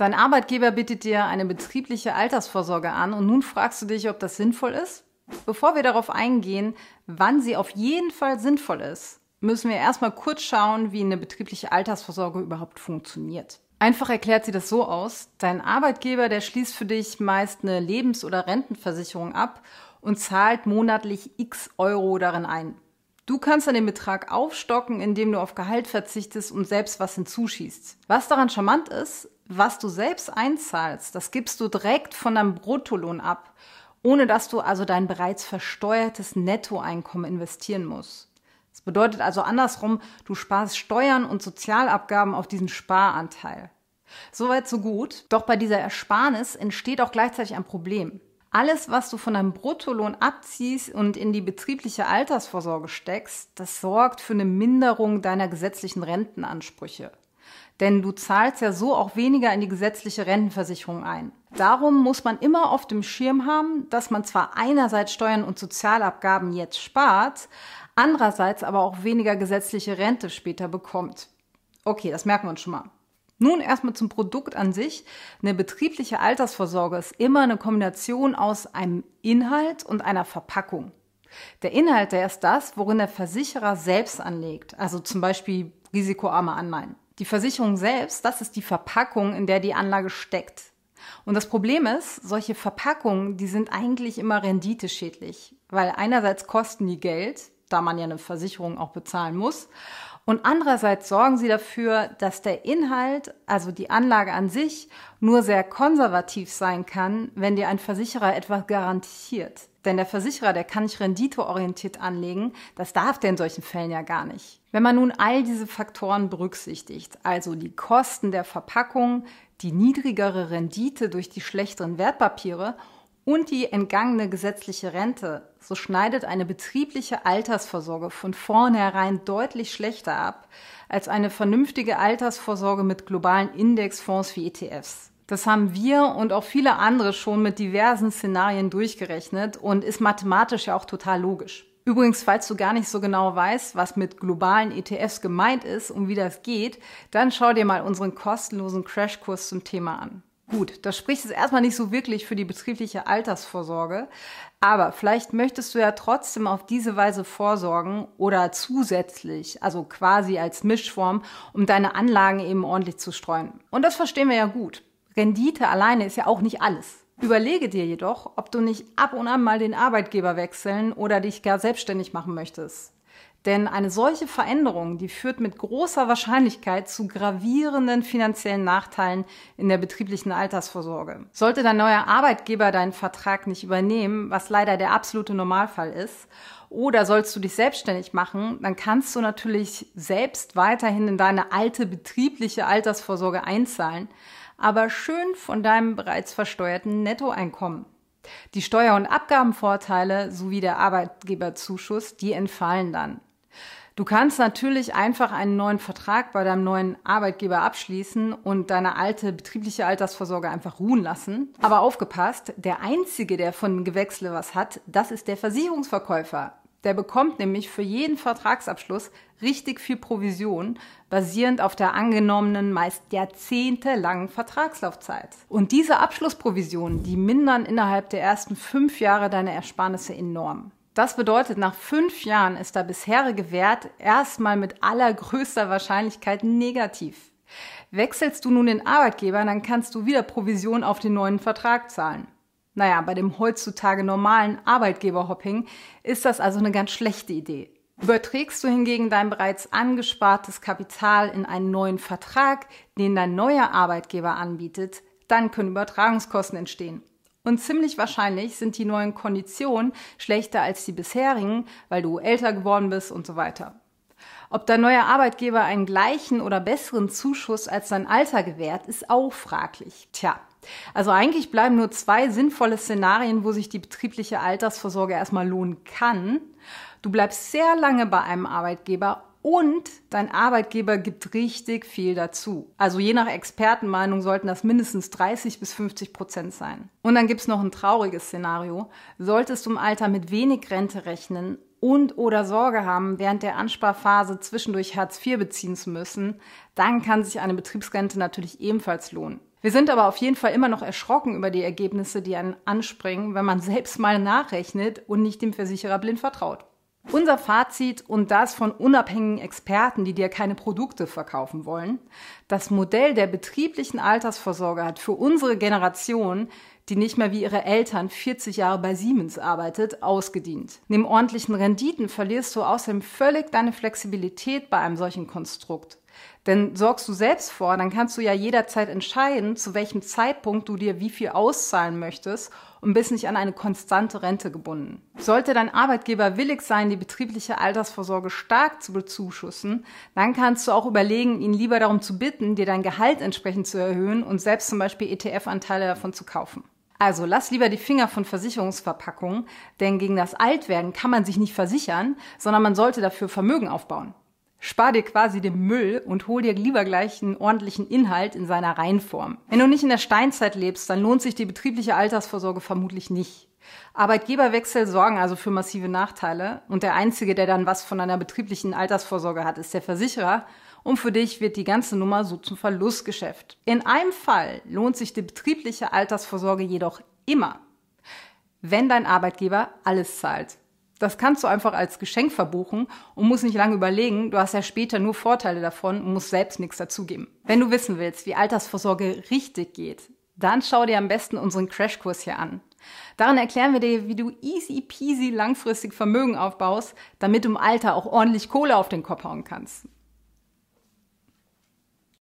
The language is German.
Dein Arbeitgeber bietet dir eine betriebliche Altersvorsorge an und nun fragst du dich, ob das sinnvoll ist? Bevor wir darauf eingehen, wann sie auf jeden Fall sinnvoll ist, müssen wir erstmal kurz schauen, wie eine betriebliche Altersvorsorge überhaupt funktioniert. Einfach erklärt sie das so aus, dein Arbeitgeber, der schließt für dich meist eine Lebens- oder Rentenversicherung ab und zahlt monatlich x Euro darin ein. Du kannst dann den Betrag aufstocken, indem du auf Gehalt verzichtest und selbst was hinzuschießt. Was daran charmant ist, was du selbst einzahlst, das gibst du direkt von deinem Bruttolohn ab, ohne dass du also dein bereits versteuertes Nettoeinkommen investieren musst. Das bedeutet also andersrum, du sparst Steuern und Sozialabgaben auf diesen Sparanteil. Soweit so gut. Doch bei dieser Ersparnis entsteht auch gleichzeitig ein Problem. Alles, was du von deinem Bruttolohn abziehst und in die betriebliche Altersvorsorge steckst, das sorgt für eine Minderung deiner gesetzlichen Rentenansprüche. Denn du zahlst ja so auch weniger in die gesetzliche Rentenversicherung ein. Darum muss man immer auf dem Schirm haben, dass man zwar einerseits Steuern und Sozialabgaben jetzt spart, andererseits aber auch weniger gesetzliche Rente später bekommt. Okay, das merken wir uns schon mal. Nun erstmal zum Produkt an sich. Eine betriebliche Altersvorsorge ist immer eine Kombination aus einem Inhalt und einer Verpackung. Der Inhalt, der ist das, worin der Versicherer selbst anlegt, also zum Beispiel risikoarme Anleihen. Die Versicherung selbst, das ist die Verpackung, in der die Anlage steckt. Und das Problem ist, solche Verpackungen, die sind eigentlich immer renditeschädlich, weil einerseits kosten die Geld, da man ja eine Versicherung auch bezahlen muss. Und andererseits sorgen sie dafür, dass der Inhalt, also die Anlage an sich, nur sehr konservativ sein kann, wenn dir ein Versicherer etwas garantiert. Denn der Versicherer, der kann nicht renditeorientiert anlegen. Das darf der in solchen Fällen ja gar nicht. Wenn man nun all diese Faktoren berücksichtigt, also die Kosten der Verpackung, die niedrigere Rendite durch die schlechteren Wertpapiere und die entgangene gesetzliche Rente, so schneidet eine betriebliche Altersvorsorge von vornherein deutlich schlechter ab als eine vernünftige Altersvorsorge mit globalen Indexfonds wie ETFs. Das haben wir und auch viele andere schon mit diversen Szenarien durchgerechnet und ist mathematisch ja auch total logisch. Übrigens, falls du gar nicht so genau weißt, was mit globalen ETFs gemeint ist und wie das geht, dann schau dir mal unseren kostenlosen Crashkurs zum Thema an. Gut, das spricht jetzt erstmal nicht so wirklich für die betriebliche Altersvorsorge, aber vielleicht möchtest du ja trotzdem auf diese Weise vorsorgen oder zusätzlich, also quasi als Mischform, um deine Anlagen eben ordentlich zu streuen. Und das verstehen wir ja gut. Rendite alleine ist ja auch nicht alles. Überlege dir jedoch, ob du nicht ab und an mal den Arbeitgeber wechseln oder dich gar selbstständig machen möchtest. Denn eine solche Veränderung, die führt mit großer Wahrscheinlichkeit zu gravierenden finanziellen Nachteilen in der betrieblichen Altersvorsorge. Sollte dein neuer Arbeitgeber deinen Vertrag nicht übernehmen, was leider der absolute Normalfall ist, oder sollst du dich selbstständig machen, dann kannst du natürlich selbst weiterhin in deine alte betriebliche Altersvorsorge einzahlen, aber schön von deinem bereits versteuerten Nettoeinkommen. Die Steuer- und Abgabenvorteile sowie der Arbeitgeberzuschuss, die entfallen dann. Du kannst natürlich einfach einen neuen Vertrag bei deinem neuen Arbeitgeber abschließen und deine alte betriebliche Altersvorsorge einfach ruhen lassen. Aber aufgepasst, der Einzige, der von Gewächsle was hat, das ist der Versicherungsverkäufer. Der bekommt nämlich für jeden Vertragsabschluss richtig viel Provision, basierend auf der angenommenen, meist jahrzehntelangen Vertragslaufzeit. Und diese Abschlussprovisionen, die mindern innerhalb der ersten fünf Jahre deine Ersparnisse enorm. Das bedeutet, nach fünf Jahren ist der bisherige Wert erstmal mit allergrößter Wahrscheinlichkeit negativ. Wechselst du nun den Arbeitgeber, dann kannst du wieder Provision auf den neuen Vertrag zahlen. Naja, bei dem heutzutage normalen Arbeitgeberhopping ist das also eine ganz schlechte Idee. Überträgst du hingegen dein bereits angespartes Kapital in einen neuen Vertrag, den dein neuer Arbeitgeber anbietet, dann können Übertragungskosten entstehen. Und ziemlich wahrscheinlich sind die neuen Konditionen schlechter als die bisherigen, weil du älter geworden bist und so weiter. Ob dein neuer Arbeitgeber einen gleichen oder besseren Zuschuss als dein Alter gewährt, ist auch fraglich. Tja, also eigentlich bleiben nur zwei sinnvolle Szenarien, wo sich die betriebliche Altersvorsorge erstmal lohnen kann. Du bleibst sehr lange bei einem Arbeitgeber und dein Arbeitgeber gibt richtig viel dazu. Also je nach Expertenmeinung sollten das mindestens 30 bis 50 Prozent sein. Und dann gibt's noch ein trauriges Szenario. Solltest du im Alter mit wenig Rente rechnen und oder Sorge haben, während der Ansparphase zwischendurch Hartz IV beziehen zu müssen, dann kann sich eine Betriebsrente natürlich ebenfalls lohnen. Wir sind aber auf jeden Fall immer noch erschrocken über die Ergebnisse, die einen anspringen, wenn man selbst mal nachrechnet und nicht dem Versicherer blind vertraut. Unser Fazit und das von unabhängigen Experten, die dir keine Produkte verkaufen wollen. Das Modell der betrieblichen Altersvorsorge hat für unsere Generation, die nicht mehr wie ihre Eltern 40 Jahre bei Siemens arbeitet, ausgedient. Neben ordentlichen Renditen verlierst du außerdem völlig deine Flexibilität bei einem solchen Konstrukt. Denn sorgst du selbst vor, dann kannst du ja jederzeit entscheiden, zu welchem Zeitpunkt du dir wie viel auszahlen möchtest und bist nicht an eine konstante Rente gebunden. Sollte dein Arbeitgeber willig sein, die betriebliche Altersvorsorge stark zu bezuschussen, dann kannst du auch überlegen, ihn lieber darum zu bitten, dir dein Gehalt entsprechend zu erhöhen und selbst zum Beispiel ETF-Anteile davon zu kaufen. Also lass lieber die Finger von Versicherungsverpackungen, denn gegen das Altwerden kann man sich nicht versichern, sondern man sollte dafür Vermögen aufbauen. Spar dir quasi den Müll und hol dir lieber gleich einen ordentlichen Inhalt in seiner Reihenform. Wenn du nicht in der Steinzeit lebst, dann lohnt sich die betriebliche Altersvorsorge vermutlich nicht. Arbeitgeberwechsel sorgen also für massive Nachteile und der Einzige, der dann was von einer betrieblichen Altersvorsorge hat, ist der Versicherer und für dich wird die ganze Nummer so zum Verlustgeschäft. In einem Fall lohnt sich die betriebliche Altersvorsorge jedoch immer, wenn dein Arbeitgeber alles zahlt. Das kannst du einfach als Geschenk verbuchen und musst nicht lange überlegen. Du hast ja später nur Vorteile davon und musst selbst nichts dazugeben. Wenn du wissen willst, wie Altersvorsorge richtig geht, dann schau dir am besten unseren Crashkurs hier an. Darin erklären wir dir, wie du easy peasy langfristig Vermögen aufbaust, damit du im Alter auch ordentlich Kohle auf den Kopf hauen kannst.